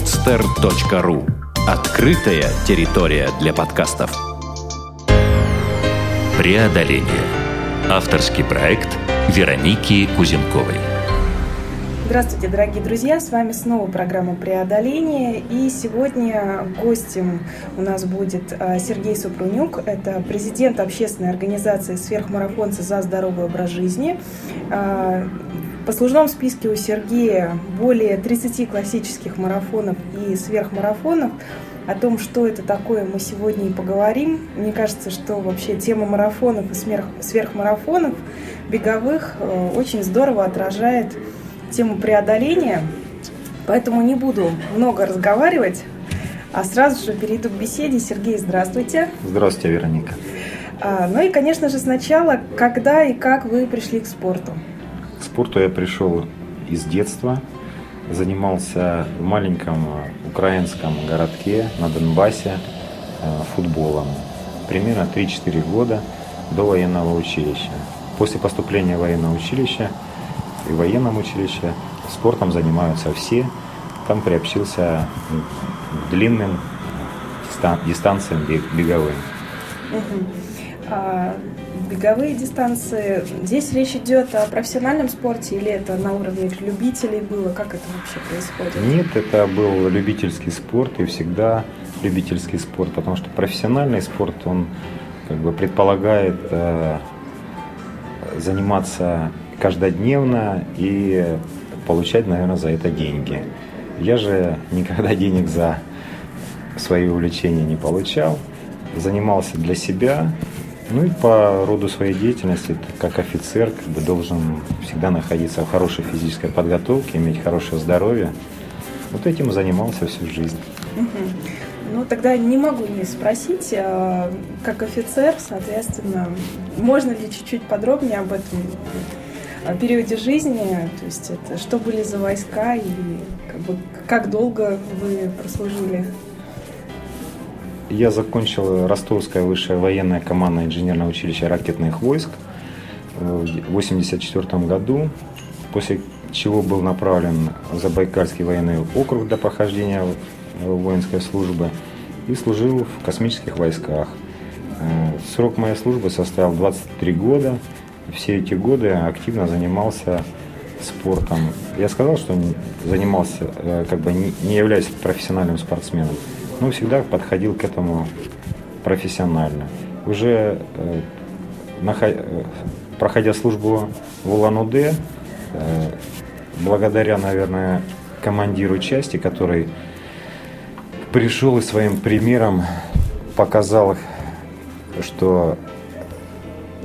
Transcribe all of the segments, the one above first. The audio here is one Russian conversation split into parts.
podster.ru Открытая территория для подкастов. Преодоление. Авторский проект Вероники Кузенковой. Здравствуйте, дорогие друзья! С вами снова программа «Преодоление». И сегодня гостем у нас будет а, Сергей Супрунюк. Это президент общественной организации «Сверхмарафонцы за здоровый образ жизни». В послужном списке у Сергея более 30 классических марафонов и сверхмарафонов. О том, что это такое, мы сегодня и поговорим. Мне кажется, что вообще тема марафонов и сверхмарафонов беговых э, очень здорово отражает тему преодоления, поэтому не буду много разговаривать, а сразу же перейду к беседе. Сергей, здравствуйте. Здравствуйте, Вероника. А, ну и, конечно же, сначала, когда и как вы пришли к спорту? К спорту я пришел из детства. Занимался в маленьком украинском городке на Донбассе э, футболом. Примерно 3-4 года до военного училища. После поступления в военное училище и в военном училище. Спортом занимаются все. Там приобщился к длинным дистанциям беговым. А беговые дистанции, здесь речь идет о профессиональном спорте или это на уровне любителей было? Как это вообще происходит? Нет, это был любительский спорт и всегда любительский спорт, потому что профессиональный спорт, он как бы предполагает э, заниматься каждодневно и получать, наверное, за это деньги. Я же никогда денег за свои увлечения не получал, занимался для себя, ну и по роду своей деятельности, как офицер, как бы должен всегда находиться в хорошей физической подготовке, иметь хорошее здоровье. Вот этим занимался всю жизнь. Ну, тогда не могу не спросить, а, как офицер, соответственно, можно ли чуть-чуть подробнее об этом периоде жизни, то есть это что были за войска и как, бы, как долго вы прослужили? Я закончил Ростовское высшее военное командное инженерное училище ракетных войск в 1984 году, после чего был направлен в Забайкальский военный округ для прохождения воинской службы и служил в космических войсках. Э, срок моей службы составил 23 года все эти годы активно занимался спортом. Я сказал, что занимался, э, как бы не являюсь профессиональным спортсменом, но всегда подходил к этому профессионально. Уже э, э, проходя службу в Улан-Удэ, благодаря, наверное, командиру части, который пришел и своим примером показал, что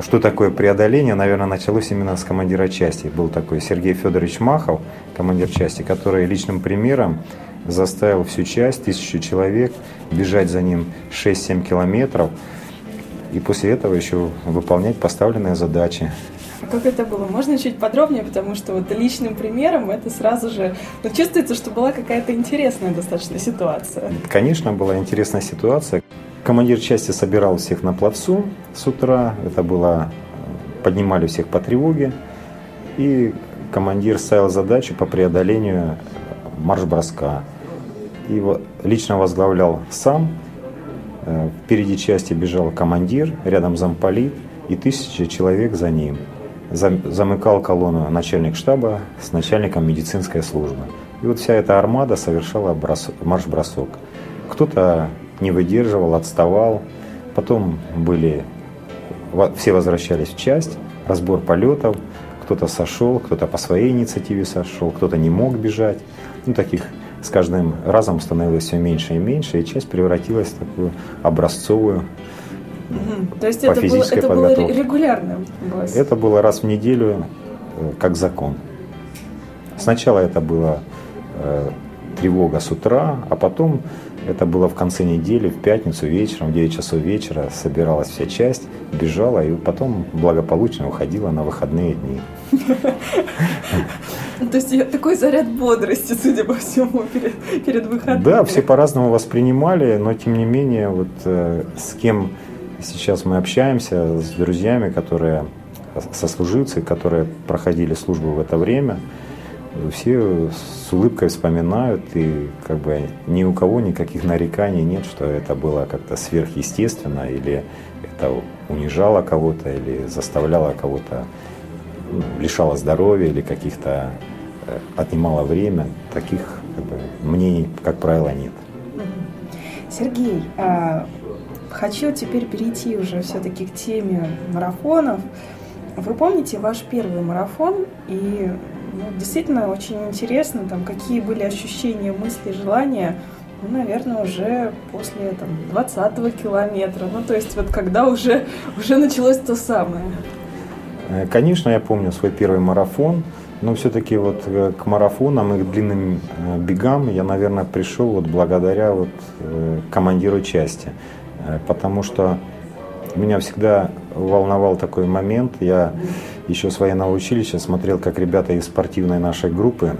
что такое преодоление, наверное, началось именно с командира части. Был такой Сергей Федорович Махов, командир части, который личным примером заставил всю часть, тысячу человек, бежать за ним 6-7 километров и после этого еще выполнять поставленные задачи. А как это было? Можно чуть подробнее, потому что вот личным примером это сразу же ну, чувствуется, что была какая-то интересная достаточно ситуация. Конечно, была интересная ситуация. Командир части собирал всех на плацу с утра. Это было, поднимали всех по тревоге. И командир ставил задачу по преодолению марш-броска. И лично возглавлял сам. Э, впереди части бежал командир, рядом замполит и тысячи человек за ним. Замыкал колонну начальник штаба с начальником медицинской службы. И вот вся эта армада совершала марш-бросок. Кто-то не выдерживал, отставал. Потом были, все возвращались в часть, разбор полетов, кто-то сошел, кто-то по своей инициативе сошел, кто-то не мог бежать. Ну, таких с каждым разом становилось все меньше и меньше, и часть превратилась в такую образцовую угу. То есть по это физической было, это подготовке. было регулярно? Это было раз в неделю, э, как закон. Сначала это было э, тревога с утра, а потом это было в конце недели, в пятницу вечером, в 9 часов вечера собиралась вся часть, бежала и потом благополучно уходила на выходные дни. То есть такой заряд бодрости, судя по всему, перед, перед выходными. Да, все по-разному воспринимали, но тем не менее, вот э, с кем сейчас мы общаемся, с друзьями, которые сослуживцы, которые проходили службу в это время, все с улыбкой вспоминают, и как бы ни у кого никаких нареканий нет, что это было как-то сверхъестественно, или это унижало кого-то, или заставляло кого-то, ну, лишало здоровья, или каких-то э, отнимало время. Таких как бы, мнений, как правило, нет. Сергей, а, хочу теперь перейти уже все-таки к теме марафонов. Вы помните ваш первый марафон и ну, действительно очень интересно, там, какие были ощущения, мысли, желания, ну, наверное, уже после там, 20 километра. Ну, то есть вот когда уже, уже началось то самое. Э, конечно, я помню свой первый марафон, но все-таки вот э, к марафонам и к длинным э, бегам я, наверное, пришел вот благодаря вот командиру части, потому что меня всегда волновал такой момент. Я еще с военного училища смотрел, как ребята из спортивной нашей группы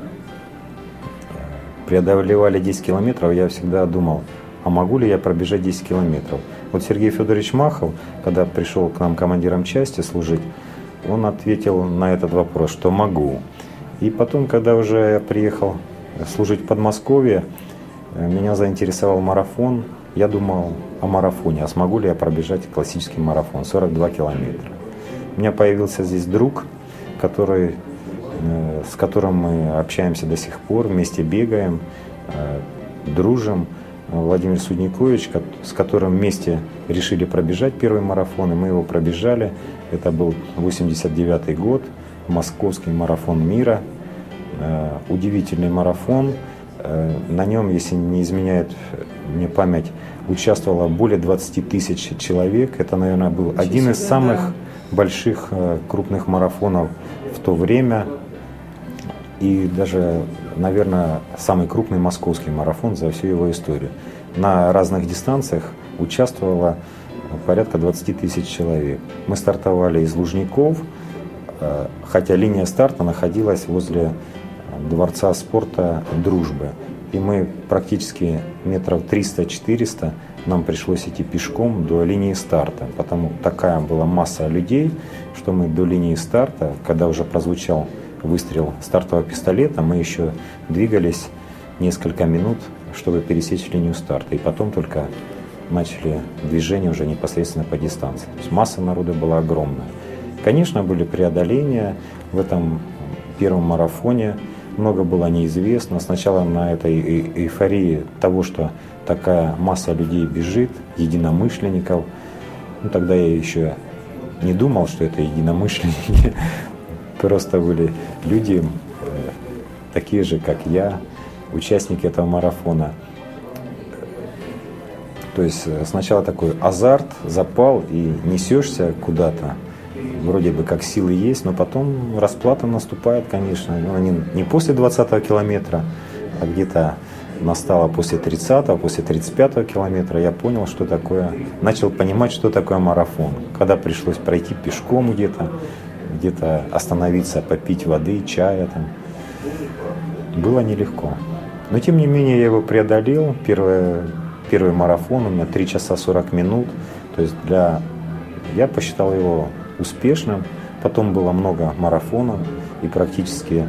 преодолевали 10 километров. Я всегда думал, а могу ли я пробежать 10 километров? Вот Сергей Федорович Махов, когда пришел к нам командиром части служить, он ответил на этот вопрос, что могу. И потом, когда уже я приехал служить в Подмосковье, меня заинтересовал марафон. Я думал о марафоне, а смогу ли я пробежать классический марафон, 42 километра. У меня появился здесь друг, который, э, с которым мы общаемся до сих пор, вместе бегаем, э, дружим. Владимир Судникович, с которым вместе решили пробежать первый марафон, и мы его пробежали. Это был 89 год, московский марафон мира. Э, удивительный марафон. На нем, если не изменяет мне память, участвовало более 20 тысяч человек. Это, наверное, был Очень один из самых да больших э, крупных марафонов в то время. И даже, наверное, самый крупный московский марафон за всю его историю. На разных дистанциях участвовало порядка 20 тысяч человек. Мы стартовали из Лужников, э, хотя линия старта находилась возле Дворца спорта «Дружбы». И мы практически метров 300-400 нам пришлось идти пешком до линии старта, потому такая была масса людей, что мы до линии старта, когда уже прозвучал выстрел стартового пистолета, мы еще двигались несколько минут, чтобы пересечь линию старта. И потом только начали движение уже непосредственно по дистанции. То есть масса народа была огромная. Конечно, были преодоления в этом первом марафоне. Много было неизвестно. Сначала на этой эйфории того, что такая масса людей бежит, единомышленников. Ну, тогда я еще не думал, что это единомышленники. Просто были люди, э, такие же, как я, участники этого марафона. То есть э, сначала такой азарт, запал и несешься куда-то. Вроде бы как силы есть, но потом расплата наступает, конечно. Ну, не, не после 20 километра, а где-то настала после 30-го, после 35-го километра, я понял, что такое, начал понимать, что такое марафон. Когда пришлось пройти пешком где-то, где-то остановиться, попить воды, чая там. Было нелегко. Но тем не менее я его преодолел. Первый, первый марафон у меня 3 часа 40 минут. То есть для... Я посчитал его успешным. Потом было много марафонов. И практически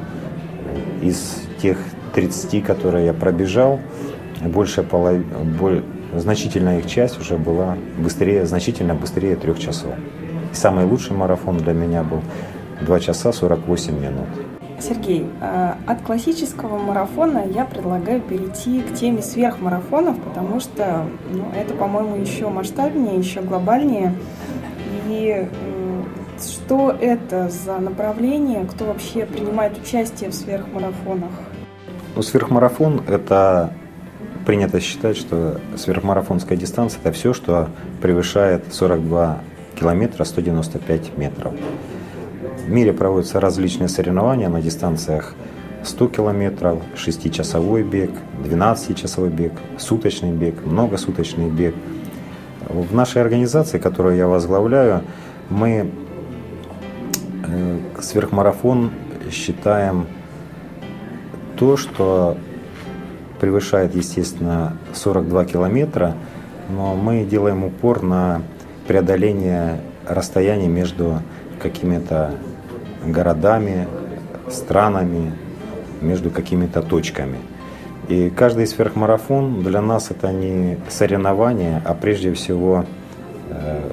из тех 30, которые я пробежал, большая половина, боль, значительная их часть уже была быстрее, значительно быстрее трех часов. И самый лучший марафон для меня был 2 часа 48 минут. Сергей, а, от классического марафона я предлагаю перейти к теме сверхмарафонов, потому что ну, это, по-моему, еще масштабнее, еще глобальнее. И что это за направление, кто вообще принимает участие в сверхмарафонах? Ну, сверхмарафон – это принято считать, что сверхмарафонская дистанция – это все, что превышает 42 километра 195 метров. В мире проводятся различные соревнования на дистанциях 100 километров, 6-часовой бег, 12-часовой бег, суточный бег, многосуточный бег. В нашей организации, которую я возглавляю, мы сверхмарафон считаем то, что превышает, естественно, 42 километра, но мы делаем упор на преодоление расстояний между какими-то городами, странами. между какими-то точками. И каждый сверхмарафон для нас это не соревнование, а прежде всего э,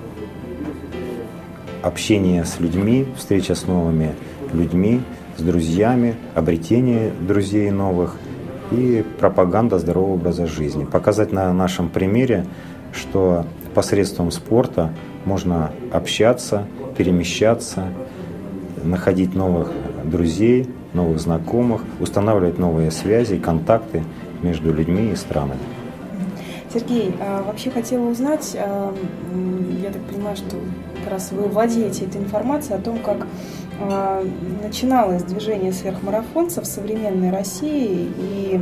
общение с людьми, встреча с новыми людьми, с друзьями, обретение друзей новых и пропаганда здорового образа жизни. Показать на нашем примере, что посредством спорта можно общаться, перемещаться, находить новых друзей, новых знакомых, устанавливать новые связи, контакты между людьми и странами. Сергей, а вообще хотела узнать, а, я так понимаю, что как раз вы владеете этой информацией о том, как а, начиналось движение сверхмарафонцев в современной России, и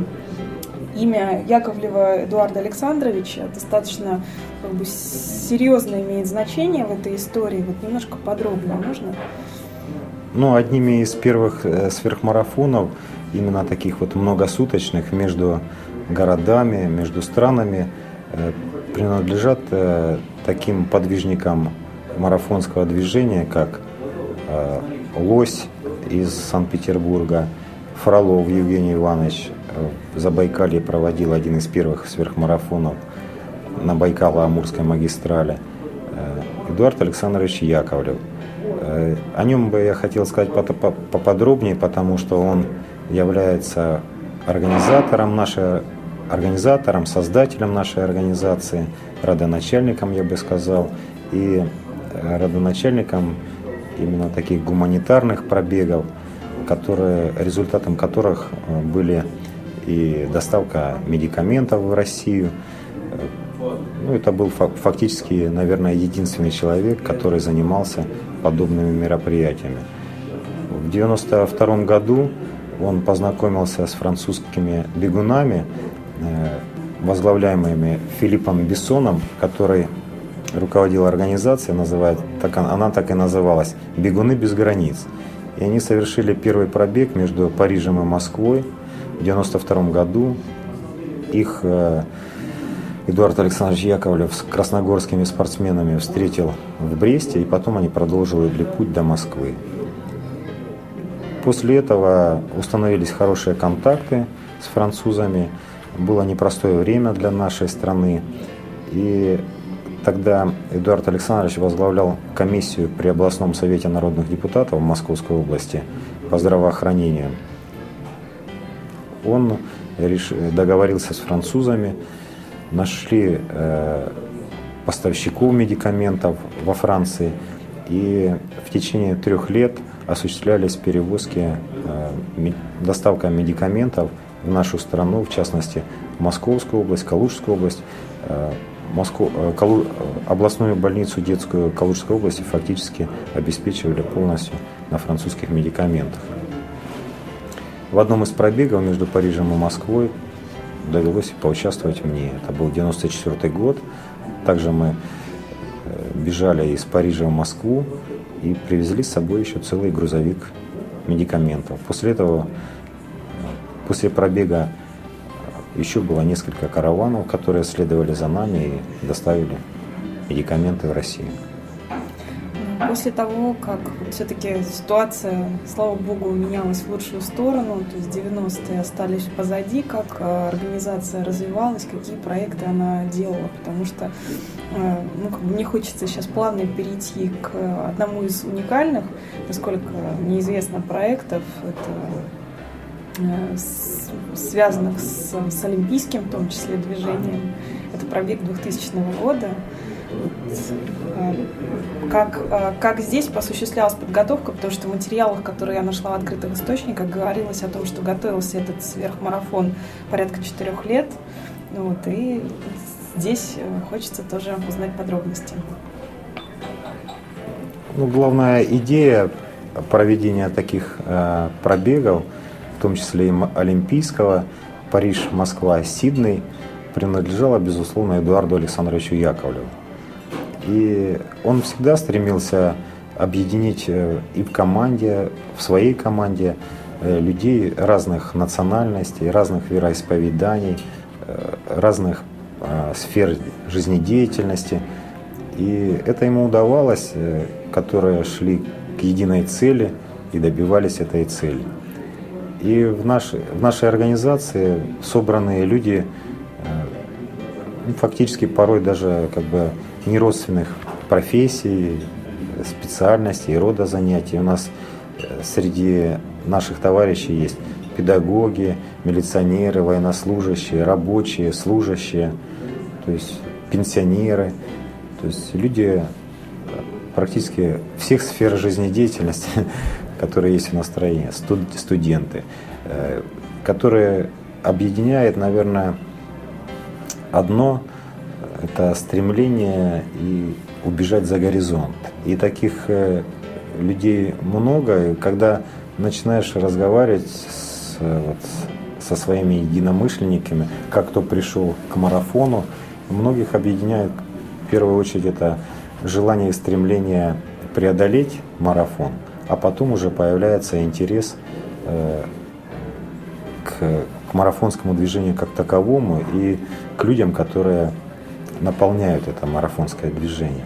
имя Яковлева Эдуарда Александровича достаточно как бы, серьезно имеет значение в этой истории. Вот немножко подробно можно? Ну, одними из первых э, сверхмарафонов, именно таких вот многосуточных между городами, между странами, принадлежат э, таким подвижникам марафонского движения, как Лось из Санкт-Петербурга, Фролов Евгений Иванович в Забайкалье проводил один из первых сверхмарафонов на Байкало-Амурской магистрали, Эдуард Александрович Яковлев – Э, о нем бы я хотел сказать поподробнее, потому что он является организатором нашей организатором, создателем нашей организации, родоначальником, я бы сказал, и э, родоначальником именно таких гуманитарных пробегов, которые, результатом которых э, были и доставка медикаментов в Россию, ну, это был фактически, наверное, единственный человек, который занимался подобными мероприятиями. В 1992 году он познакомился с французскими бегунами, э, возглавляемыми Филиппом Бессоном, который руководил организацией, называет, так, она так и называлась «Бегуны без границ». И они совершили первый пробег между Парижем и Москвой в 1992 году. Их э, Эдуард Александрович Яковлев с красногорскими спортсменами встретил в Бресте, и потом они продолжили путь до Москвы. После этого установились хорошие контакты с французами. Было непростое время для нашей страны. И тогда Эдуард Александрович возглавлял комиссию при областном совете народных депутатов Московской области по здравоохранению. Он договорился с французами, нашли э, поставщиков медикаментов во Франции, и в течение трех лет осуществлялись перевозки, э, доставка медикаментов нашу страну, в частности, в Московскую область, Калужскую область, э, Москву, Калу, областную больницу детскую Калужской области фактически обеспечивали полностью на французских медикаментах. В одном из пробегов между Парижем и Москвой довелось поучаствовать мне. Это был 94 год. Также мы э, бежали из Парижа в Москву и привезли с собой еще целый грузовик медикаментов. После этого, э, после пробега э, еще было несколько караванов, которые следовали за нами и доставили медикаменты в Россию. После того, как все-таки ситуация, слава богу, менялась в лучшую сторону, то есть 90-е остались позади, как э, организация развивалась, какие проекты она делала, потому что э, ну, как бы мне хочется сейчас плавно перейти к одному из уникальных, насколько неизвестно проектов, это связанных с, с олимпийским, в том числе, движением. Это пробег 2000 года. Э, как, э, как здесь осуществлялась подготовка, потому что в материалах, которые я нашла в открытых источниках, говорилось о том, что готовился этот сверхмарафон порядка четырех лет. Вот, и здесь э, хочется тоже узнать подробности. Ну, главная идея проведения таких э, пробегов, том числе и олимпийского, Париж, Москва, Сидней, принадлежала, безусловно, Эдуарду Александровичу Яковлеву. И он всегда стремился объединить э, и в команде, в своей команде э, людей разных национальностей, разных вероисповеданий, э, разных сфер жизнедеятельности. И это ему удавалось, которые шли к единой цели и добивались этой цели. И в нашей, в нашей организации собранные люди ну, фактически порой даже как бы не родственных профессий, специальностей, рода занятий. У нас среди наших товарищей есть педагоги, милиционеры, военнослужащие, рабочие, служащие, то есть пенсионеры, то есть люди практически всех сфер жизнедеятельности, которые есть в настроении, студенты, э, которые объединяет, наверное, одно – это стремление и убежать за горизонт. И таких э, людей много, когда начинаешь разговаривать с, вот, со своими единомышленниками, как кто пришел к марафону, многих объединяет в первую очередь это желание и стремление преодолеть марафон, а потом уже появляется интерес э, к, к марафонскому движению как таковому и к людям, которые наполняют это марафонское движение.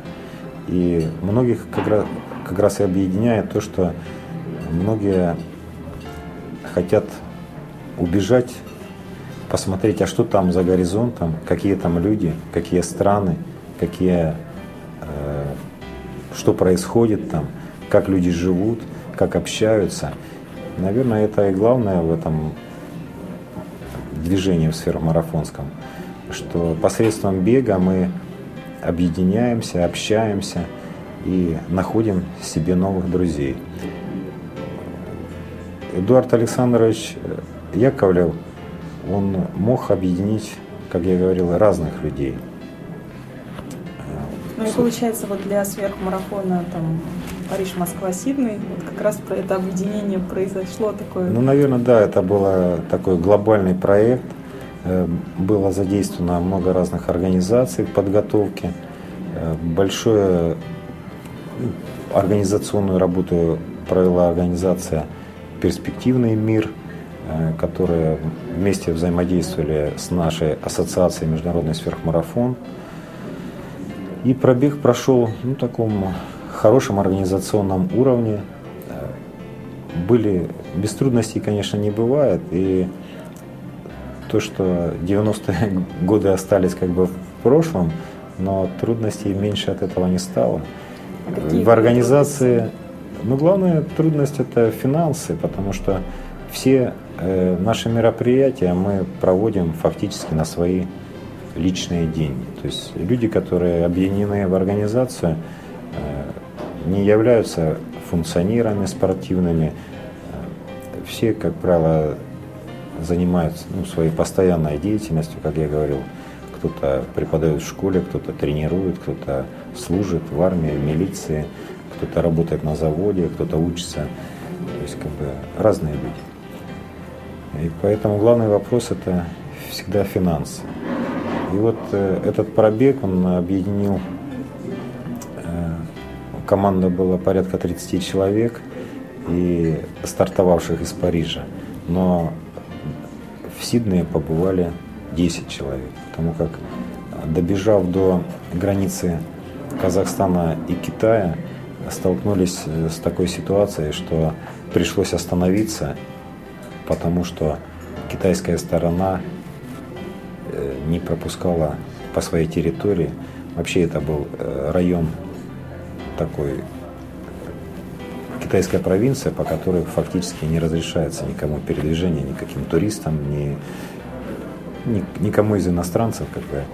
И многих как раз, как раз и объединяет то, что многие хотят убежать, посмотреть, а что там за горизонтом, какие там люди, какие страны, какие, э, что происходит там, как люди живут, как общаются. Наверное, это и главное в этом движении в сферу марафонском, что посредством бега мы объединяемся, общаемся и находим себе новых друзей. Эдуард Александрович Яковлев, он мог объединить, как я говорил, разных людей. Ну и получается, вот для сверхмарафона там Париж, Москва, Сидней, вот как раз про это объединение произошло такое. Ну, наверное, да, это был такой глобальный проект. Э, было задействовано много разных организаций в подготовке. Э, большую ну, организационную работу провела организация «Перспективный мир», э, которые вместе взаимодействовали с нашей ассоциацией «Международный сверхмарафон». И пробег прошел ну, таком хорошем организационном уровне. Были, без трудностей, конечно, не бывает. И то, что 90-е годы остались как бы в прошлом, но трудностей меньше от этого не стало. А в организации, ну, главная трудность это финансы, потому что все э, наши мероприятия мы проводим фактически на свои личные деньги. То есть люди, которые объединены в организацию, э, не являются функционерами спортивными. Все, как правило, занимаются ну, своей постоянной деятельностью, как я говорил. Кто-то преподает в школе, кто-то тренирует, кто-то служит в армии, в милиции, кто-то работает на заводе, кто-то учится. То есть как бы разные люди. И поэтому главный вопрос это всегда финансы. И вот э, этот пробег, он объединил, команда была порядка 30 человек, и стартовавших из Парижа. Но в Сиднее побывали 10 человек, потому как добежав до границы Казахстана и Китая, столкнулись э, с такой ситуацией, что пришлось остановиться, потому что китайская сторона Э, не пропускала по своей территории. Вообще это был э, район такой, китайская провинция, по которой фактически не разрешается никому передвижение, никаким туристам, ни, ни, никому из иностранцев как бы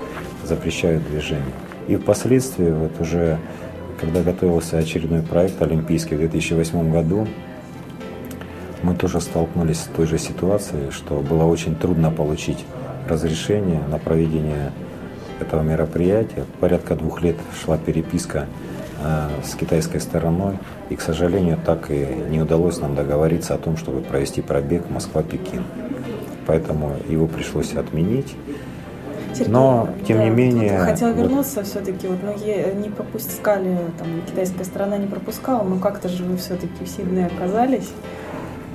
запрещают движение. И впоследствии, вот уже когда готовился очередной проект олимпийский в 2008 году, мы тоже столкнулись с той же ситуацией, что было очень трудно получить разрешение на проведение этого мероприятия. Порядка двух лет шла переписка с китайской стороной, и, к сожалению, так и не удалось нам договориться о том, чтобы провести пробег Москва-Пекин. Поэтому его пришлось отменить. Сергей, но, тем да, не менее... Хотела вернуться вот, все-таки, вот, ну, не пропускали, там, китайская сторона не пропускала, но как-то же вы все-таки в Сиднее оказались.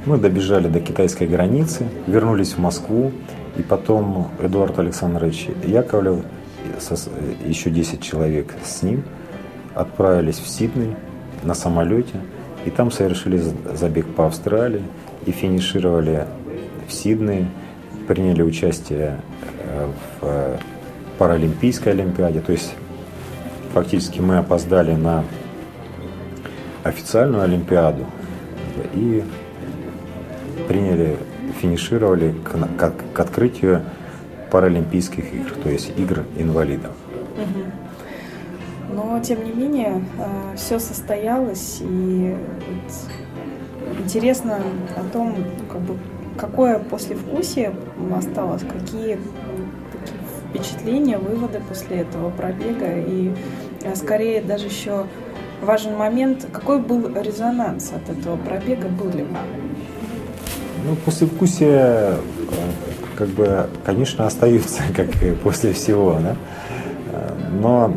Мы добежали до китайской границы, вернулись в Москву, и потом Эдуард Александрович Яковлев, еще 10 человек с ним, отправились в Сидней на самолете. И там совершили забег по Австралии и финишировали в Сиднее, приняли участие э, в Паралимпийской Олимпиаде. То есть фактически мы опоздали на официальную Олимпиаду и приняли, финишировали к, к, к открытию Паралимпийских игр, то есть игр инвалидов. Тем не менее, э, все состоялось, и интересно о том, как бы, какое послевкусие осталось, какие впечатления, выводы после этого пробега, и э, скорее даже еще важен момент, какой был резонанс от этого пробега, был ли? Ну, послевкусие, э, как бы, конечно, остаются, как и после всего, да? Но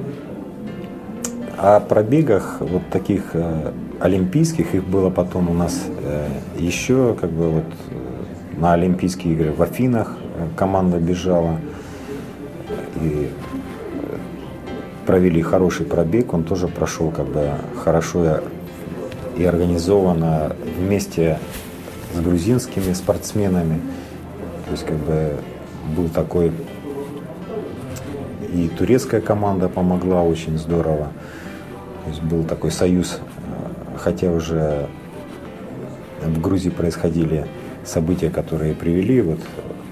о пробегах вот таких э, олимпийских, их было потом у нас э, еще как бы вот э, на Олимпийские игры в Афинах команда бежала и провели хороший пробег, он тоже прошел как бы хорошо и организованно вместе с грузинскими спортсменами. То есть как бы был такой и турецкая команда помогла очень здорово. Есть был такой союз, э, хотя уже в Грузии происходили события, которые привели вот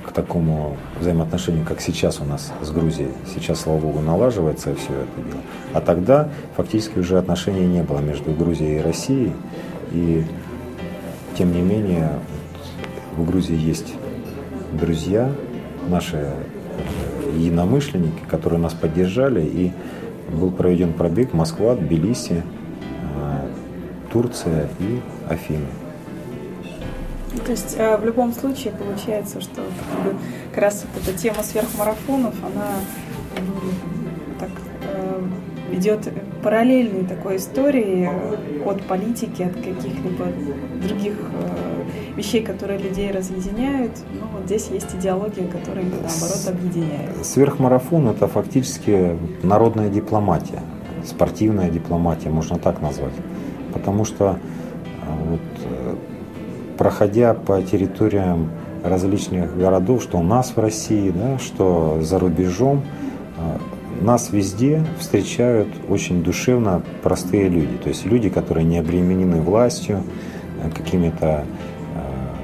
к такому взаимоотношению, как сейчас у нас с Грузией. Сейчас, слава богу, налаживается все это дело. А тогда фактически уже отношений не было между Грузией и Россией. И тем не менее в Грузии есть друзья, наши единомышленники, которые нас поддержали. И был проведен пробег Москва, Тбилиси, э, Турция и Афины. То есть э, в любом случае получается, что как раз вот эта тема сверхмарафонов, она так, э, идет параллельной такой истории от политики, от каких-либо других вещей, которые людей разъединяют. Ну, вот здесь есть идеология, которая, наоборот, объединяет. Сверхмарафон – это фактически народная дипломатия, спортивная дипломатия, можно так назвать. Потому что э, вот, э, проходя по территориям различных городов, что у нас в России, да, что за рубежом, э, нас везде встречают очень душевно простые люди. То есть люди, которые не обременены властью, какими-то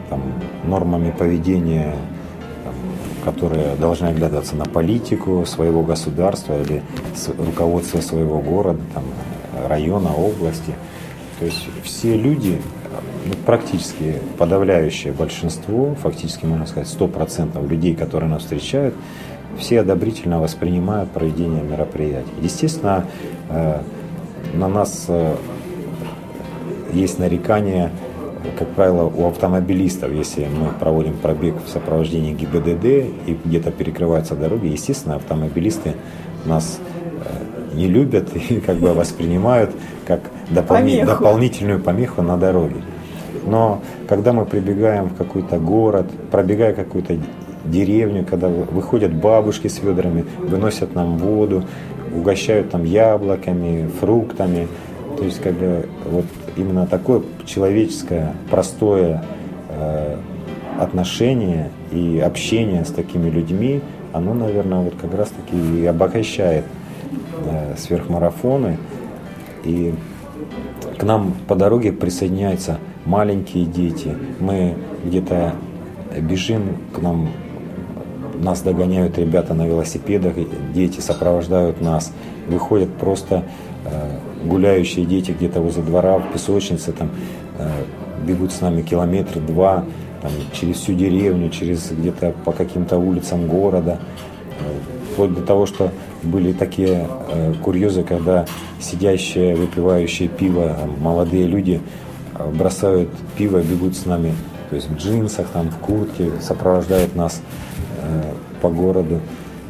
там, нормами поведения, которые должны оглядываться на политику своего государства или руководство своего города, там, района, области. То есть все люди, ну, практически подавляющее большинство, фактически можно сказать 100% людей, которые нас встречают, все одобрительно воспринимают проведение мероприятий. Естественно, э, на нас э, есть нарекания как правило, у автомобилистов, если мы проводим пробег в сопровождении ГИБДД и где-то перекрываются дороги, естественно, автомобилисты нас э, не любят и как бы воспринимают как дополни- дополнительную помеху на дороге. Но когда мы прибегаем в какой-то город, пробегая какую-то деревню, когда выходят бабушки с ведрами, выносят нам воду, угощают там яблоками, фруктами, то есть как бы вот именно такое человеческое, простое э, отношение и общение с такими людьми, оно, наверное, вот как раз-таки и обогащает э, сверхмарафоны. И к нам по дороге присоединяются маленькие дети. Мы где-то бежим, к нам нас догоняют ребята на велосипедах, дети сопровождают нас, выходят просто э, гуляющие дети где-то возле двора, в песочнице, там, э, бегут с нами километр, два, там, через всю деревню, через где-то по каким-то улицам города. Э, вплоть до того, что были такие курьезы, когда сидящие, выпивающие пиво, молодые люди бросают пиво бегут с нами, то есть в джинсах, там, в куртке, сопровождают нас э, по городу.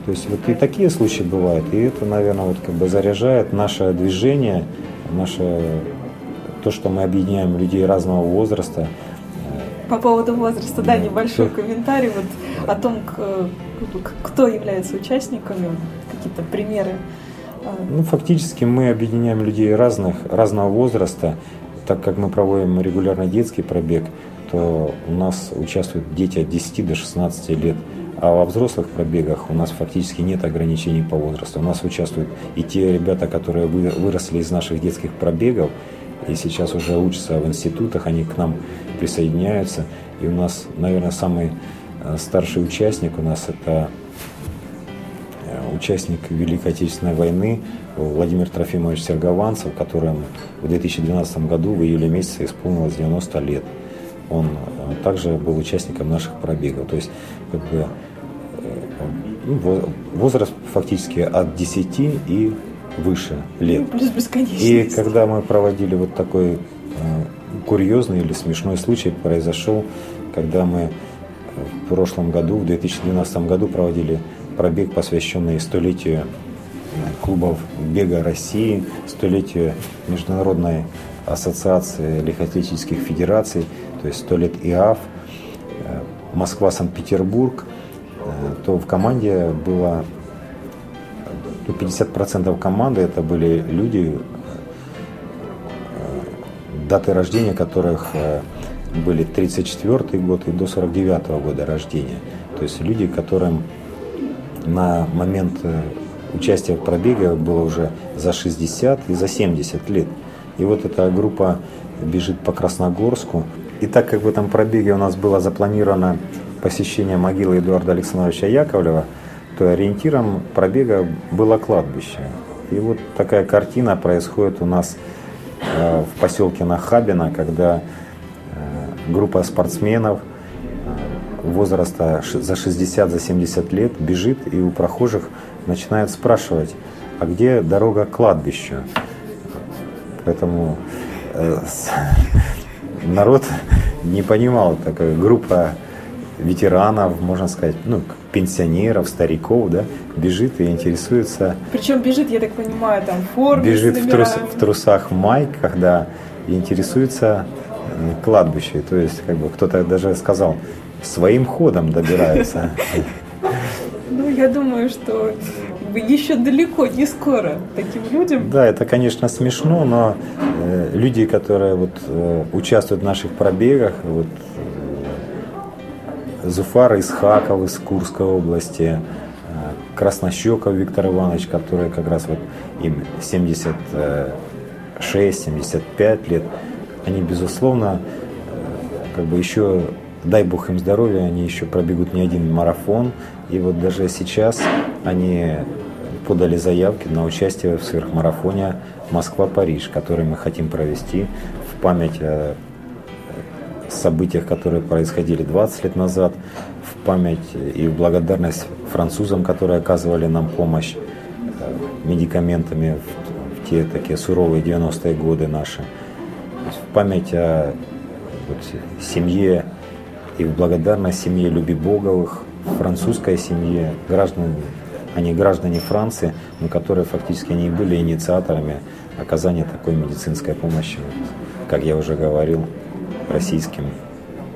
То есть вот и такие случаи бывают, и это, наверное, вот как бы заряжает наше движение, наше то, что мы объединяем людей разного возраста. По поводу возраста, да, небольшой комментарий вот о том, кто является участниками, какие-то примеры. Ну, фактически мы объединяем людей разных, разного возраста, так как мы проводим регулярно детский пробег, то у нас участвуют дети от 10 до 16 лет. А во взрослых пробегах у нас фактически нет ограничений по возрасту. У нас участвуют и те ребята, которые выросли из наших детских пробегов, и сейчас уже учатся в институтах, они к нам присоединяются. И у нас, наверное, самый э, старший участник у нас это э, участник Великой Отечественной войны Владимир Трофимович Сергованцев, которому в 2012 году в июле месяце исполнилось 90 лет. Он э, также был участником наших пробегов. То есть как бы, ну, возраст фактически от 10 и выше лет. Плюс бесконечность. И когда мы проводили вот такой э, курьезный или смешной случай произошел, когда мы в прошлом году, в 2012 году проводили пробег, посвященный столетию э, клубов бега России, столетию Международной ассоциации легкоатлетических федераций, то есть 100 лет ИАФ, э, Москва-Санкт-Петербург, э, то в команде было 50% команды это были люди, э, даты рождения которых были 34 год и до 49 -го года рождения. То есть люди, которым на момент участия в пробеге было уже за 60 и за 70 лет. И вот эта группа бежит по Красногорску. И так как в этом пробеге у нас было запланировано посещение могилы Эдуарда Александровича Яковлева, то ориентиром пробега было кладбище. И вот такая картина происходит у нас э, в поселке Нахабино, когда э, группа спортсменов э, возраста за 60, за 70 лет бежит и у прохожих начинает спрашивать, а где дорога к кладбищу? Поэтому народ не понимал, такая группа ветеранов, можно сказать, ну, пенсионеров, стариков, да, бежит и интересуется. Причем бежит, я так понимаю, там в форме. Бежит в, трус, в трусах, в майках, да, и интересуется кладбище. То есть, как бы кто-то даже сказал, своим ходом добирается. Ну, я думаю, что еще далеко, не скоро таким людям. Да, это, конечно, смешно, но э, люди, которые вот э, участвуют в наших пробегах, вот Зуфар Исхаков из Курской области, э, Краснощеков Виктор Иванович, который как раз вот им 76-75 лет, они, безусловно, э, как бы еще, дай бог им здоровья, они еще пробегут не один марафон. И вот даже сейчас они подали заявки на участие в сверхмарафоне Москва-Париж, который мы хотим провести в память о событиях, которые происходили 20 лет назад, в память и в благодарность французам, которые оказывали нам помощь э, медикаментами в, те такие суровые 90-е годы наши. В память о вот, семье и в благодарность семье Любибоговых, французской семье, граждан, они граждане Франции, но которые фактически они были инициаторами оказания такой медицинской помощи, как я уже говорил, российским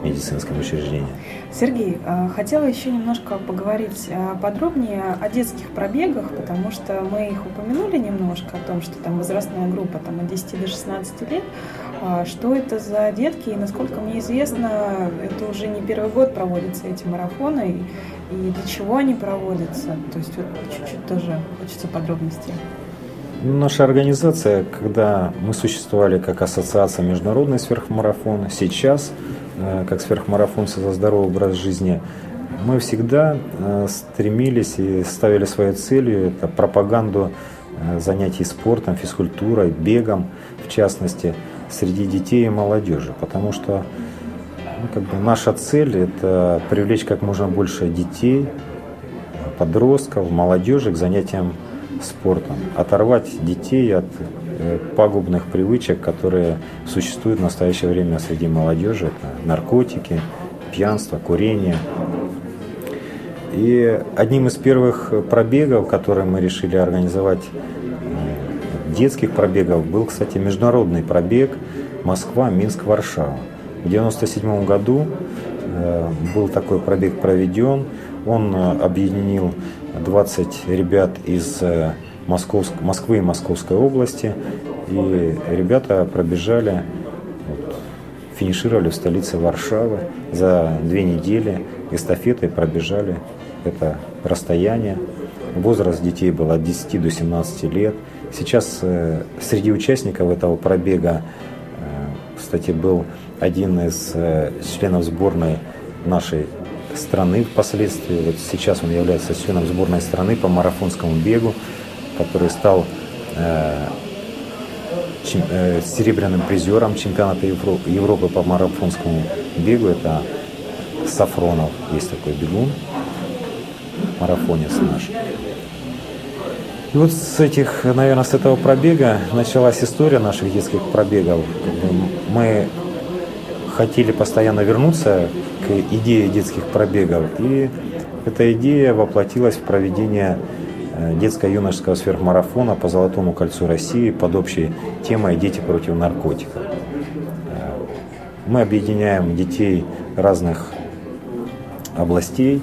медицинским учреждениям. Сергей, а, хотела еще немножко поговорить а, подробнее о детских пробегах, потому что мы их упомянули немножко о том, что там возрастная группа там, от 10 до 16 лет. А, что это за детки и насколько мне известно, это уже не первый год проводятся эти марафоны и для чего они проводятся? То есть вот чуть-чуть тоже хочется подробностей. Наша организация, когда мы существовали как ассоциация международный сверхмарафон, сейчас э, как сверхмарафонцы за здоровый образ жизни, мы всегда э, стремились и ставили своей целью это пропаганду э, занятий спортом, физкультурой, бегом, в частности, среди детей и молодежи. Потому что ну, как бы наша цель – это привлечь как можно больше детей, подростков, молодежи к занятиям спортом, оторвать детей от э, пагубных привычек, которые существуют в настоящее время среди молодежи. Это наркотики, пьянство, курение. И одним из первых пробегов, которые мы решили организовать, детских пробегов, был, кстати, международный пробег Москва, Минск, Варшава. В 1997 году э, был такой пробег проведен. Он объединил 20 ребят из э, Московск, Москвы и Московской области. И ребята пробежали вот, финишировали в столице Варшавы. За две недели эстафетой пробежали это расстояние. Возраст детей был от 10 до 17 лет. Сейчас э, среди участников этого пробега, э, кстати, был один из э, членов сборной нашей страны впоследствии. Вот сейчас он является членом сборной страны по марафонскому бегу, который стал серебряным призером чемпионата Европы по марафонскому бегу. Это Сафронов, есть такой бегун, марафонец наш. И вот с этих, наверное, с этого пробега началась история наших детских пробегов. Мы хотели постоянно вернуться к идее детских пробегов. И эта идея воплотилась в проведение э, детско-юношеского сверхмарафона по Золотому кольцу России под общей темой «Дети против наркотиков». Э, мы объединяем детей разных областей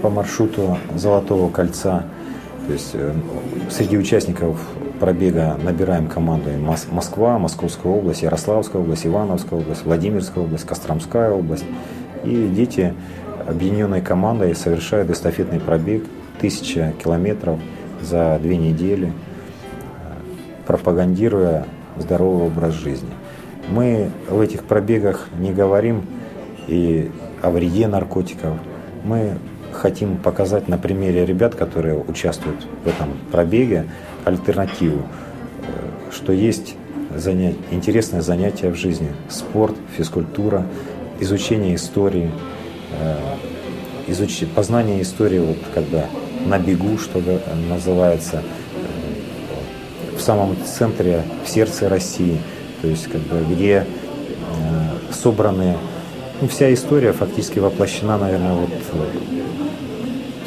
по маршруту Золотого кольца – то есть э, среди участников пробега набираем команду Москва, Московская область, Ярославская область, Ивановская область, Владимирская область, Костромская область. И дети объединенной командой совершают эстафетный пробег тысяча километров за две недели, пропагандируя здоровый образ жизни. Мы в этих пробегах не говорим и о вреде наркотиков. Мы хотим показать на примере ребят, которые участвуют в этом пробеге, альтернативу, э, что есть занят... интересное занятие в жизни. Спорт, физкультура, изучение истории, э, изуч... познание истории вот когда на бегу, что называется, э, в самом центре, в сердце России, то есть как бы, где собраны ну, вся история фактически воплощена, наверное, вот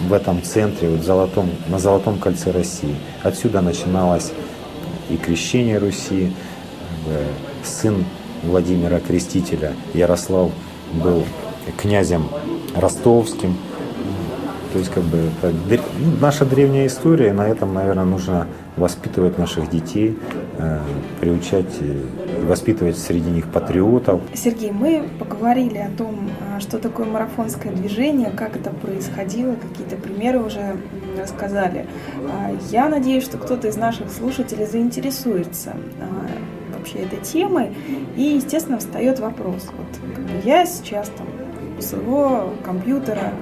в этом центре, вот золотом, на Золотом кольце России. Отсюда начиналось и крещение Руси. Сын Владимира Крестителя Ярослав был князем ростовским. То есть как бы это ну, наша древняя история, и на этом, наверное, нужно воспитывать наших детей, э, воспитывать среди них патриотов. Сергей, мы поговорили о том, а, что такое марафонское движение, как это происходило, какие-то примеры уже рассказали. А, я надеюсь, что кто-то из наших слушателей заинтересуется а, вообще этой темой, и, естественно, встает вопрос. Вот я сейчас там у своего компьютера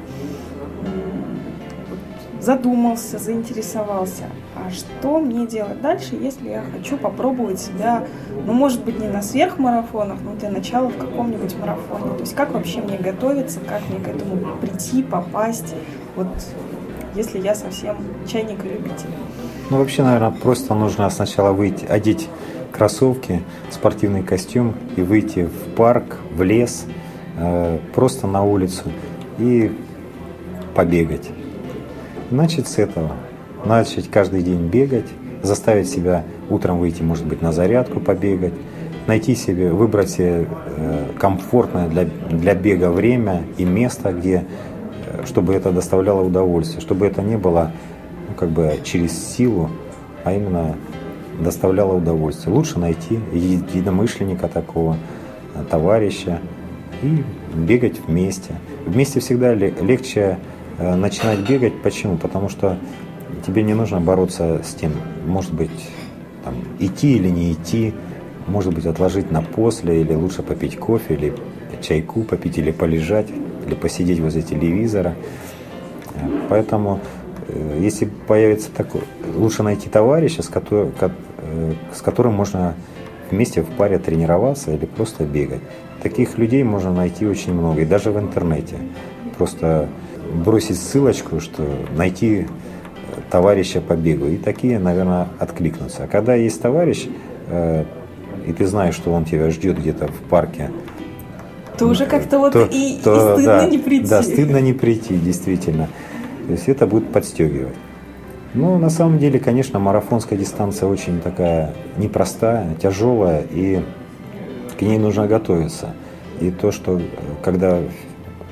задумался, заинтересовался, что мне делать дальше, если я хочу попробовать себя, ну, может быть, не на сверхмарафонах, но для начала в каком-нибудь марафоне. То есть как вообще мне готовиться, как мне к этому прийти, попасть, вот если я совсем чайник любитель. Ну, вообще, наверное, просто нужно сначала выйти, одеть кроссовки, спортивный костюм и выйти в парк, в лес, э, просто на улицу и побегать. Начать с этого. Начать каждый день бегать, заставить себя утром выйти, может быть, на зарядку побегать, найти себе, выбрать себе э, комфортное для, для бега время и место, где, э, чтобы это доставляло удовольствие, чтобы это не было ну, как бы через силу, а именно доставляло удовольствие. Лучше найти единомышленника такого, э, товарища и бегать вместе. Вместе всегда легче начинать бегать. Почему? Потому что тебе не нужно бороться с тем, может быть, там, идти или не идти, может быть, отложить на после, или лучше попить кофе, или чайку попить, или полежать, или посидеть возле телевизора. Э, поэтому, э, если появится такой, лучше найти товарища, с которым, с которым можно вместе в паре тренироваться или просто бегать. Таких людей можно найти очень много, и даже в интернете. Просто бросить ссылочку, что найти товарища по бегу. И такие, наверное, откликнутся. А когда есть товарищ, э, и ты знаешь, что он тебя ждет где-то в парке, то уже как-то вот то, и, то, и стыдно да, не прийти. Да, стыдно не прийти, действительно. То есть это будет подстегивать. Ну, на самом деле, конечно, марафонская дистанция очень такая непростая, тяжелая, и к ней нужно готовиться. И то, что когда,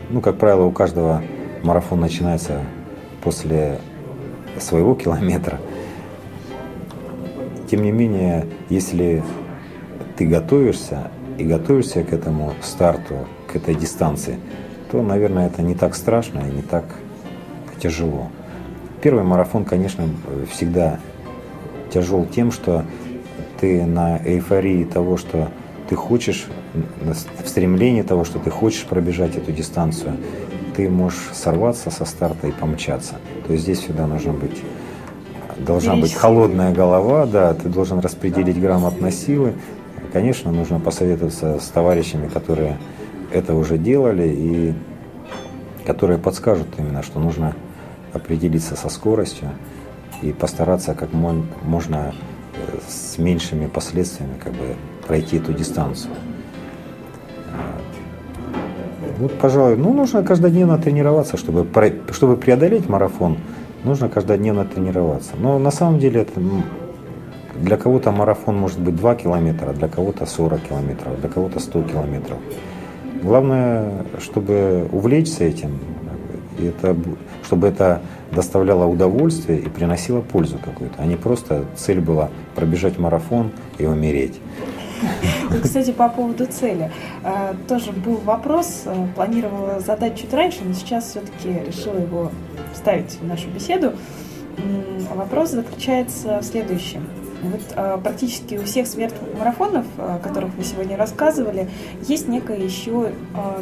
ну, как правило, у каждого марафон начинается после своего километра. Тем не менее, если ты готовишься, и готовишься к этому старту, к этой дистанции, то, наверное, это не так страшно и не так тяжело. Первый марафон, конечно, всегда тяжел тем, что ты на эйфории того, что ты хочешь, в стремлении того, что ты хочешь пробежать эту дистанцию, ты можешь сорваться со старта и помчаться. То есть здесь всегда нужно быть, должна быть холодная голова, да, ты должен распределить грамотно силы. Конечно, нужно посоветоваться с товарищами, которые это уже делали и которые подскажут именно, что нужно определиться со скоростью и постараться как можно э, с меньшими последствиями как бы пройти эту дистанцию. Вот, пожалуй, ну, нужно каждодневно тренироваться, чтобы, чтобы преодолеть марафон, нужно каждодневно тренироваться. Но на самом деле это, для кого-то марафон может быть 2 километра, для кого-то 40 километров, для кого-то 100 километров. Главное, чтобы увлечься этим, и это, чтобы это доставляло удовольствие и приносило пользу какую-то, а не просто цель была пробежать марафон и умереть. Кстати, по поводу цели. А, тоже был вопрос, а, планировала задать чуть раньше, но сейчас все-таки решила его вставить в нашу беседу. Вопрос заключается в следующем. Вот а, практически у всех смертных марафонов, о которых вы сегодня рассказывали, есть некая еще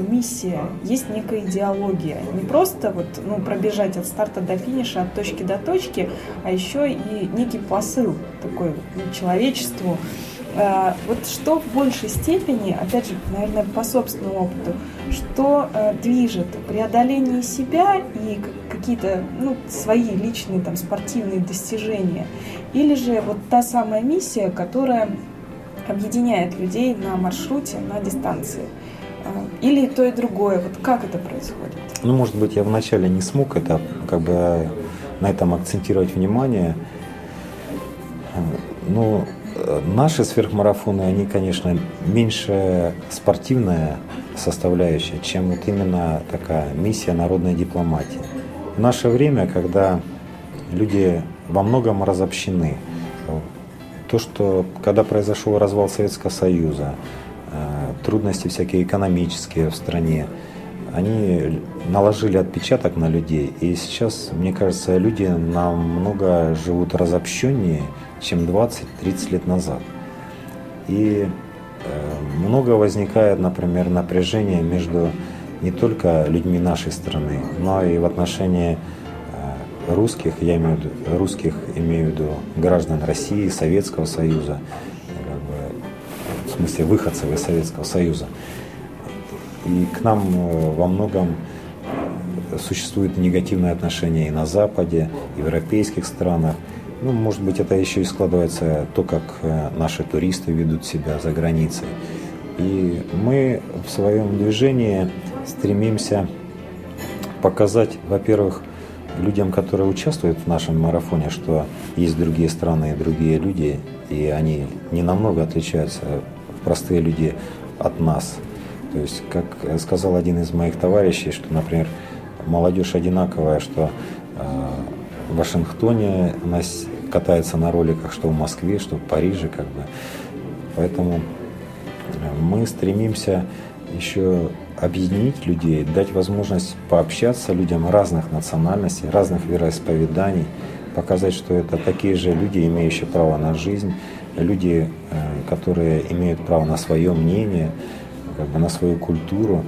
миссия, есть некая идеология. Не просто вот, ну, пробежать от старта до финиша, от точки до точки, а еще и некий посыл такой ну, человечеству, Э, вот что в большей степени, опять же, наверное, по собственному опыту, что э, движет преодоление себя и какие-то ну, свои личные там, спортивные достижения, или же вот та самая миссия, которая объединяет людей на маршруте, на дистанции. Э, или то и другое. Вот как это происходит? Ну, может быть, я вначале не смог это, как бы на этом акцентировать внимание. Но Наши сверхмарафоны, они, конечно, меньше спортивная составляющая, чем вот именно такая миссия народной дипломатии. В наше время, когда люди во многом разобщены, то, что когда произошел развал Советского Союза, э, трудности всякие экономические в стране, они наложили отпечаток на людей. И сейчас, мне кажется, люди намного живут разобщеннее, чем 20-30 лет назад. И э, много возникает, например, напряжения между не только людьми нашей страны, но и в отношении э, русских, я имею в виду, русских, имею в виду граждан России, Советского Союза, бы, в смысле выходцев из Советского Союза. И к нам э, во многом существует негативное отношение и на Западе, и в европейских странах. Ну, может быть, это еще и складывается то, как э, наши туристы ведут себя за границей. И мы в своем движении стремимся показать, во-первых, людям, которые участвуют в нашем марафоне, что есть другие страны и другие люди, и они не намного отличаются, простые люди, от нас. То есть, как сказал один из моих товарищей, что, например, молодежь одинаковая, что э, в Вашингтоне нас катается на роликах, что в Москве, что в Париже, как бы. Поэтому э, мы стремимся еще объединить людей, дать возможность пообщаться людям разных национальностей, разных вероисповеданий, показать, что это такие же люди, имеющие право на жизнь, люди, э, которые имеют право на свое мнение, как бы на свою культуру.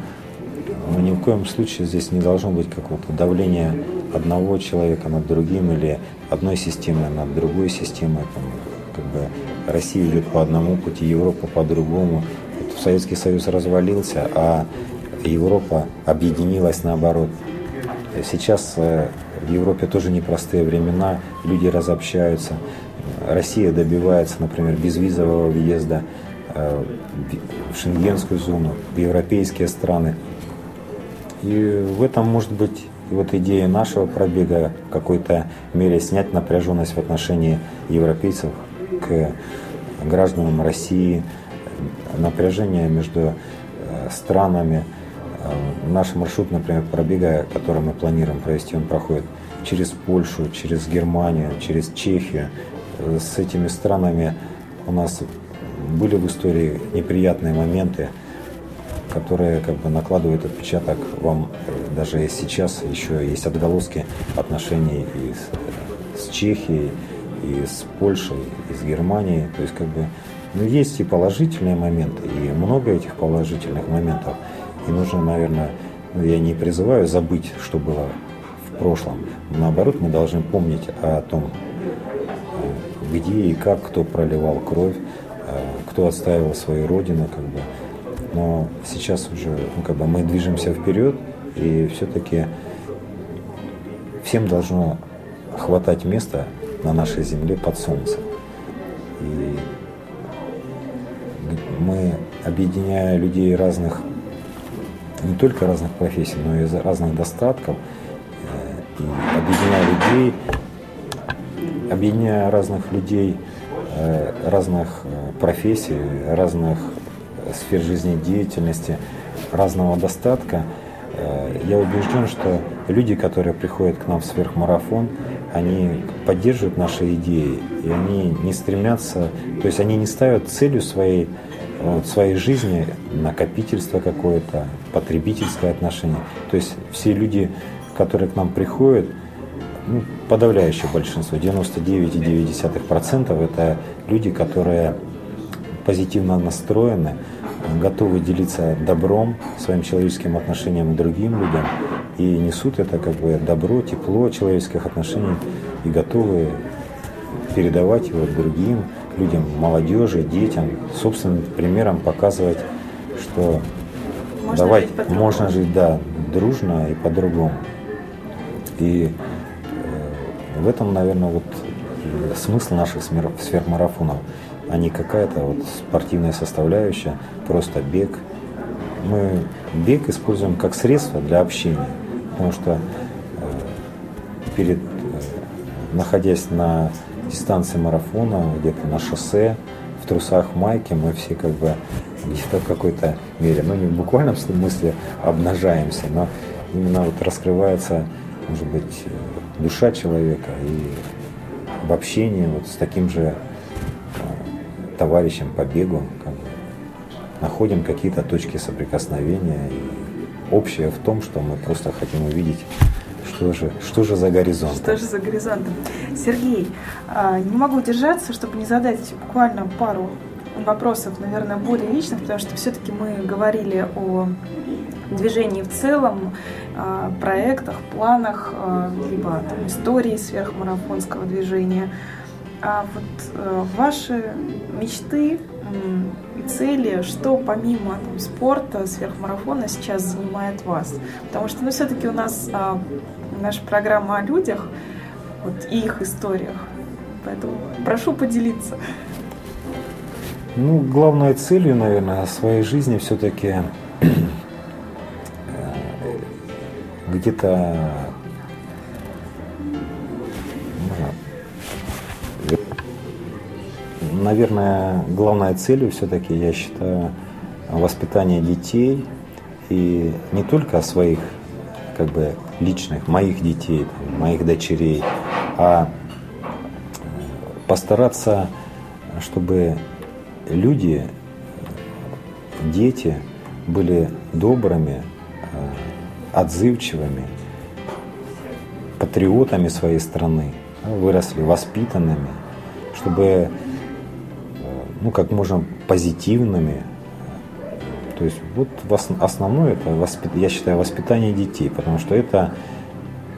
Но ни в коем случае здесь не должно быть какого-то давления одного человека над другим или одной системы над другой системой. Там, как бы Россия идет по одному пути, Европа по другому. Вот Советский Союз развалился, а Европа объединилась наоборот. Сейчас э, в Европе тоже непростые времена, люди разобщаются. Россия добивается, например, безвизового въезда э, в шенгенскую зону, в европейские страны. И в этом может быть и вот идея нашего пробега в какой-то мере снять напряженность в отношении европейцев к гражданам России, напряжение между э, странами. Э, наш маршрут, например, пробега, который мы планируем провести, он проходит через Польшу, через Германию, через Чехию. С этими странами у нас были в истории неприятные моменты, которые как бы накладывают отпечаток вам даже и сейчас еще есть отголоски отношений и с, с Чехией, и с Польшей, и с Германией. То есть как бы ну, есть и положительные моменты, и много этих положительных моментов. И нужно, наверное, ну, я не призываю забыть, что было в прошлом. Наоборот, мы должны помнить о том, где и как кто проливал кровь, э, кто отстаивал свою родину, как бы. Но сейчас уже, ну, как бы мы движемся вперед, и все-таки всем должно хватать места на нашей земле под солнцем. И мы, объединяя людей разных, не только разных профессий, но и разных достатков, э, и объединяя людей, объединяя разных людей, э, разных э, профессий, разных сфер жизнедеятельности, разного достатка, я убежден, что люди, которые приходят к нам в сверхмарафон, они поддерживают наши идеи, и они не стремятся, то есть они не ставят целью своей, вот, своей жизни накопительство какое-то, потребительское отношение. То есть все люди, которые к нам приходят, ну, подавляющее большинство, 99,9% это люди, которые позитивно настроены, готовы делиться добром, своим человеческим отношением к другим людям и несут это как бы добро, тепло человеческих отношений и готовы передавать его другим людям, молодежи, детям, собственным примером показывать, что можно давай, жить можно жить, да, дружно и по-другому. И э, в этом, наверное, вот смысл наших сверхмарафонов а не какая-то вот спортивная составляющая, просто бег. Мы бег используем как средство для общения, потому что э, перед, э, находясь на дистанции марафона, где-то на шоссе, в трусах, майке, мы все как бы где-то в какой-то мере, ну не в буквальном смысле обнажаемся, но именно вот раскрывается, может быть, душа человека и в общении вот с таким же товарищам по бегу, как бы, находим какие-то точки соприкосновения. И общее в том, что мы просто хотим увидеть, что же, что же за горизонт. Что же за горизонтом. Сергей, а, не могу удержаться, чтобы не задать буквально пару вопросов, наверное, более личных, потому что все-таки мы говорили о движении в целом, проектах, планах, а, либо там, истории сверхмарафонского движения. А вот э, ваши мечты и цели, что помимо там, спорта, сверхмарафона сейчас занимает вас? Потому что, ну, все-таки у нас а, наша программа о людях вот, и их историях. Поэтому прошу поделиться. Ну, главной целью, наверное, своей жизни все-таки э, где-то наверное, главной целью все-таки, я считаю, воспитание детей. И не только своих как бы личных, моих детей, моих дочерей, а постараться, чтобы люди, дети были добрыми, отзывчивыми, патриотами своей страны, выросли воспитанными, чтобы ну, как можно позитивными. То есть вот основное это, воспит... я считаю, воспитание детей, потому что это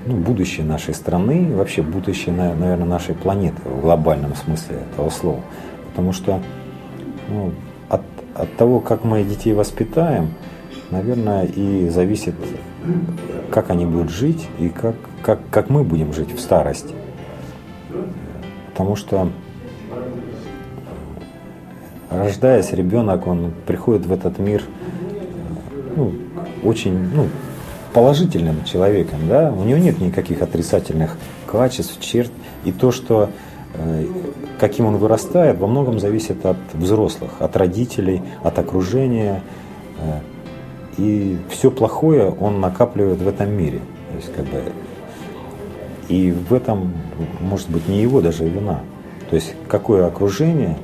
ну, будущее нашей страны, вообще будущее, наверное, нашей планеты в глобальном смысле этого слова. Потому что ну, от, от того, как мы детей воспитаем, наверное, и зависит, как они будут жить и как, как, как мы будем жить в старости. Потому что рождаясь, ребенок, он приходит в этот мир ну, очень ну, положительным человеком, да, у него нет никаких отрицательных качеств, черт, и то, что э, каким он вырастает, во многом зависит от взрослых, от родителей, от окружения, э, и все плохое он накапливает в этом мире, то есть как бы, и в этом может быть не его даже вина, то есть какое окружение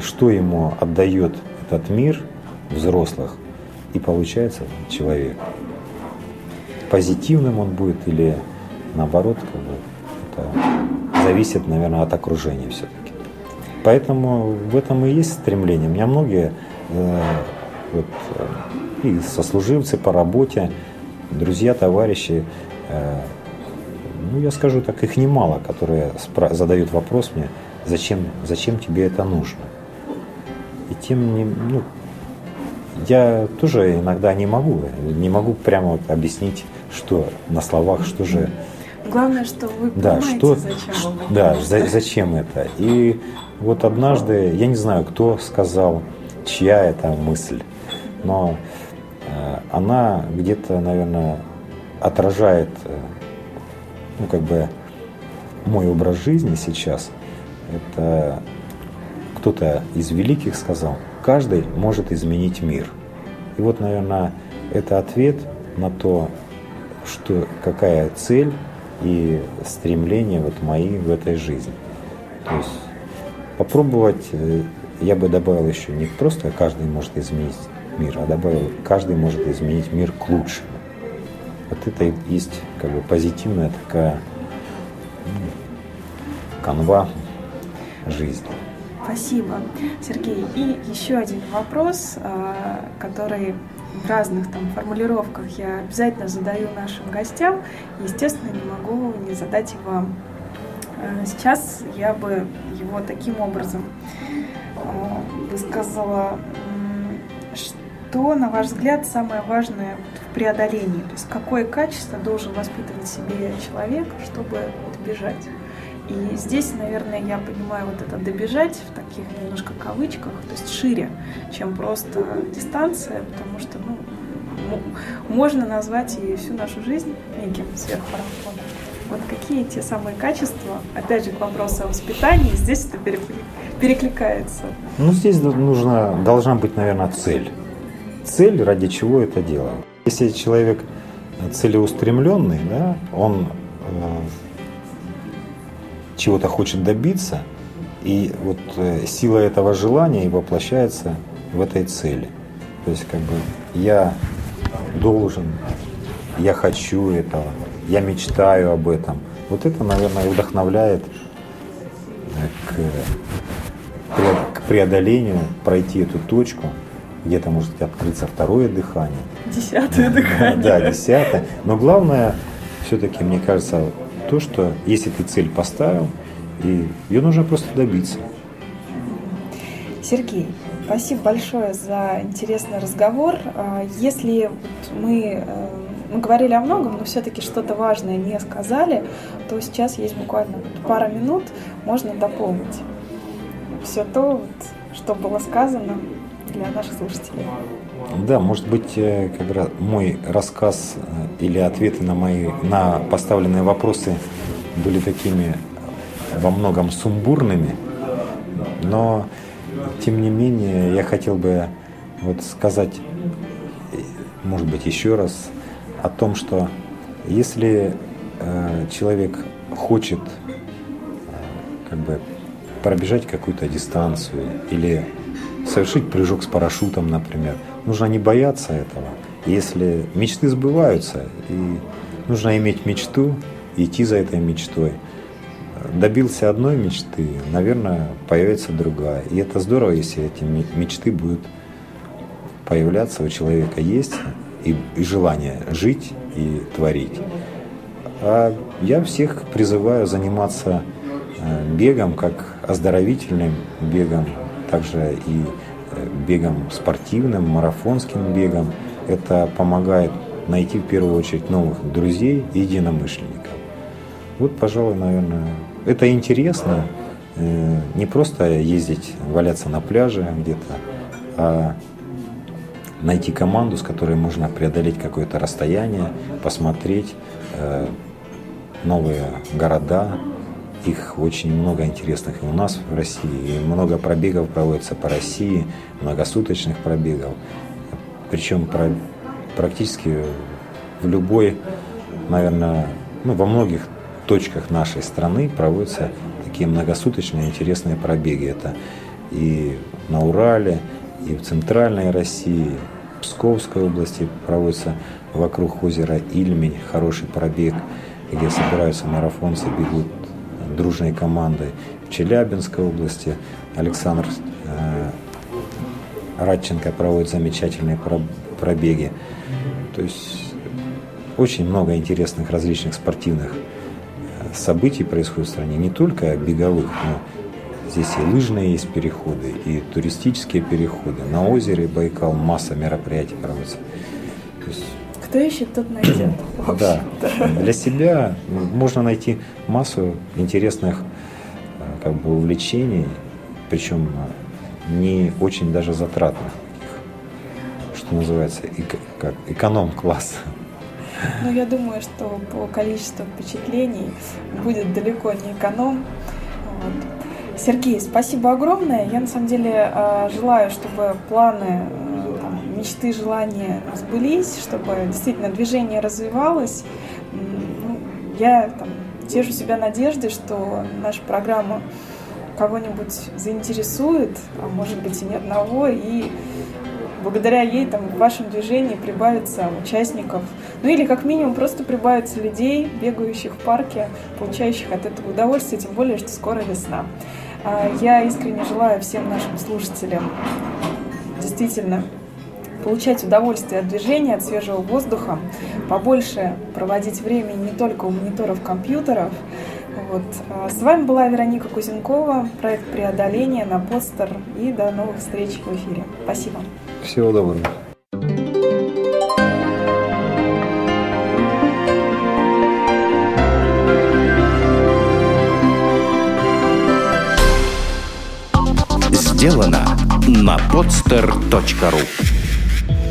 что ему отдает этот мир взрослых, и получается человек. Позитивным он будет или наоборот, как бы, это зависит, наверное, от окружения все-таки. Поэтому в этом и есть стремление. У меня многие э, вот, э, и сослуживцы по работе, друзья, товарищи, э, ну, я скажу так, их немало, которые задают вопрос мне, зачем, зачем тебе это нужно. И тем не, ну, я тоже иногда не могу, не могу прямо вот объяснить, что на словах, что же. Главное, что вы да, что, зачем вам Да, за, зачем это. И вот однажды, я не знаю, кто сказал, чья это мысль, но э, она где-то, наверное, отражает, э, ну, как бы, мой образ жизни сейчас. Это кто-то из великих сказал, каждый может изменить мир. И вот, наверное, это ответ на то, что, какая цель и стремления вот мои в этой жизни. То есть попробовать, э, я бы добавил еще не просто каждый может изменить мир, а добавил, каждый может изменить мир к лучшему. Вот это и есть как бы позитивная такая ну, канва жизни. Спасибо, Сергей. И еще один вопрос, а, который в разных там формулировках я обязательно задаю нашим гостям. Естественно, не могу не задать и вам. А, сейчас я бы его таким образом высказала. Что, на ваш взгляд, самое важное в преодолении? То есть какое качество должен воспитывать в себе человек, чтобы добежать? И здесь, наверное, я понимаю вот это добежать в таких немножко кавычках, то есть шире, чем просто дистанция, потому что ну, можно назвать и всю нашу жизнь неким сверхмарафоном. Вот какие те самые качества, опять же, к вопросу о воспитании, здесь это перекликается? Ну, здесь нужна, должна быть, наверное, цель. Цель, ради чего это делаем. Если человек целеустремленный, да, он чего-то хочет добиться, и вот э, сила этого желания и воплощается в этой цели. То есть как бы я должен, я хочу этого, я мечтаю об этом. Вот это, наверное, вдохновляет э, к, к преодолению, пройти эту точку, где-то может открыться второе дыхание. Десятое дыхание. Да, десятое. Но главное, все-таки, мне кажется, то, что если ты цель поставил, и ее нужно просто добиться. Сергей, спасибо большое за интересный разговор. А, если мы, э, мы говорили о многом, но все-таки что-то важное не сказали, то сейчас есть буквально пара минут, можно дополнить все то, что было сказано для наших слушателей. Да, может быть, э, как раз мой рассказ э, или ответы на мои на поставленные вопросы были такими во многом сумбурными, но тем не менее я хотел бы вот сказать, может быть, еще раз о том, что если э, человек хочет э, как бы пробежать какую-то дистанцию или совершить прыжок с парашютом, например, нужно не бояться этого. Если мечты сбываются, и нужно иметь мечту, идти за этой мечтой. Добился одной мечты, наверное, появится другая. И это здорово, если эти мечты будут появляться у человека есть и, и желание жить и творить. А я всех призываю заниматься э, бегом, как оздоровительным бегом, также и бегом спортивным, марафонским бегом. Это помогает найти в первую очередь новых друзей и единомышленников. Вот, пожалуй, наверное, это интересно. Э, не просто ездить, валяться на пляже где-то, а найти команду, с которой можно преодолеть какое-то расстояние, посмотреть э, новые города. Их очень много интересных и у нас в России. И много пробегов проводится по России, многосуточных пробегов. Причем про, практически в любой, наверное, ну, во многих точках нашей страны проводятся такие многосуточные интересные пробеги. Это и на Урале, и в центральной России, в Псковской области проводится вокруг озера Ильмень хороший пробег, где собираются марафонцы, бегут дружной командой. В Челябинской области Александр э, Радченко проводит замечательные пробеги. То есть очень много интересных различных спортивных э, событий происходит в стране, не только беговых, но здесь и лыжные есть переходы, и туристические переходы. На озере Байкал масса мероприятий проводится. То есть кто ищет, тот найдет. Да. Для себя можно найти массу интересных э, как бы, увлечений, причем не очень даже затратных, что называется, эко, как эконом-класс. Ну, я думаю, что по количеству впечатлений будет далеко не эконом. Вот. Сергей, спасибо огромное. Я на самом деле э, желаю, чтобы планы мечты, желания сбылись, чтобы действительно движение развивалось. Ну, я там, теши себя надеждой, что наша программа кого-нибудь заинтересует, а может быть и ни одного, и благодаря ей там в вашем движении прибавится участников, ну или как минимум просто прибавится людей, бегающих в парке, получающих от этого удовольствие, тем более, что скоро весна. А, я искренне желаю всем нашим слушателям действительно получать удовольствие от движения, от свежего воздуха, побольше проводить время не только у мониторов компьютеров. Вот. А с вами была Вероника Кузенкова, проект «Преодоление» на постер. И до новых встреч в эфире. Спасибо. Всего доброго. Сделано на podster.ru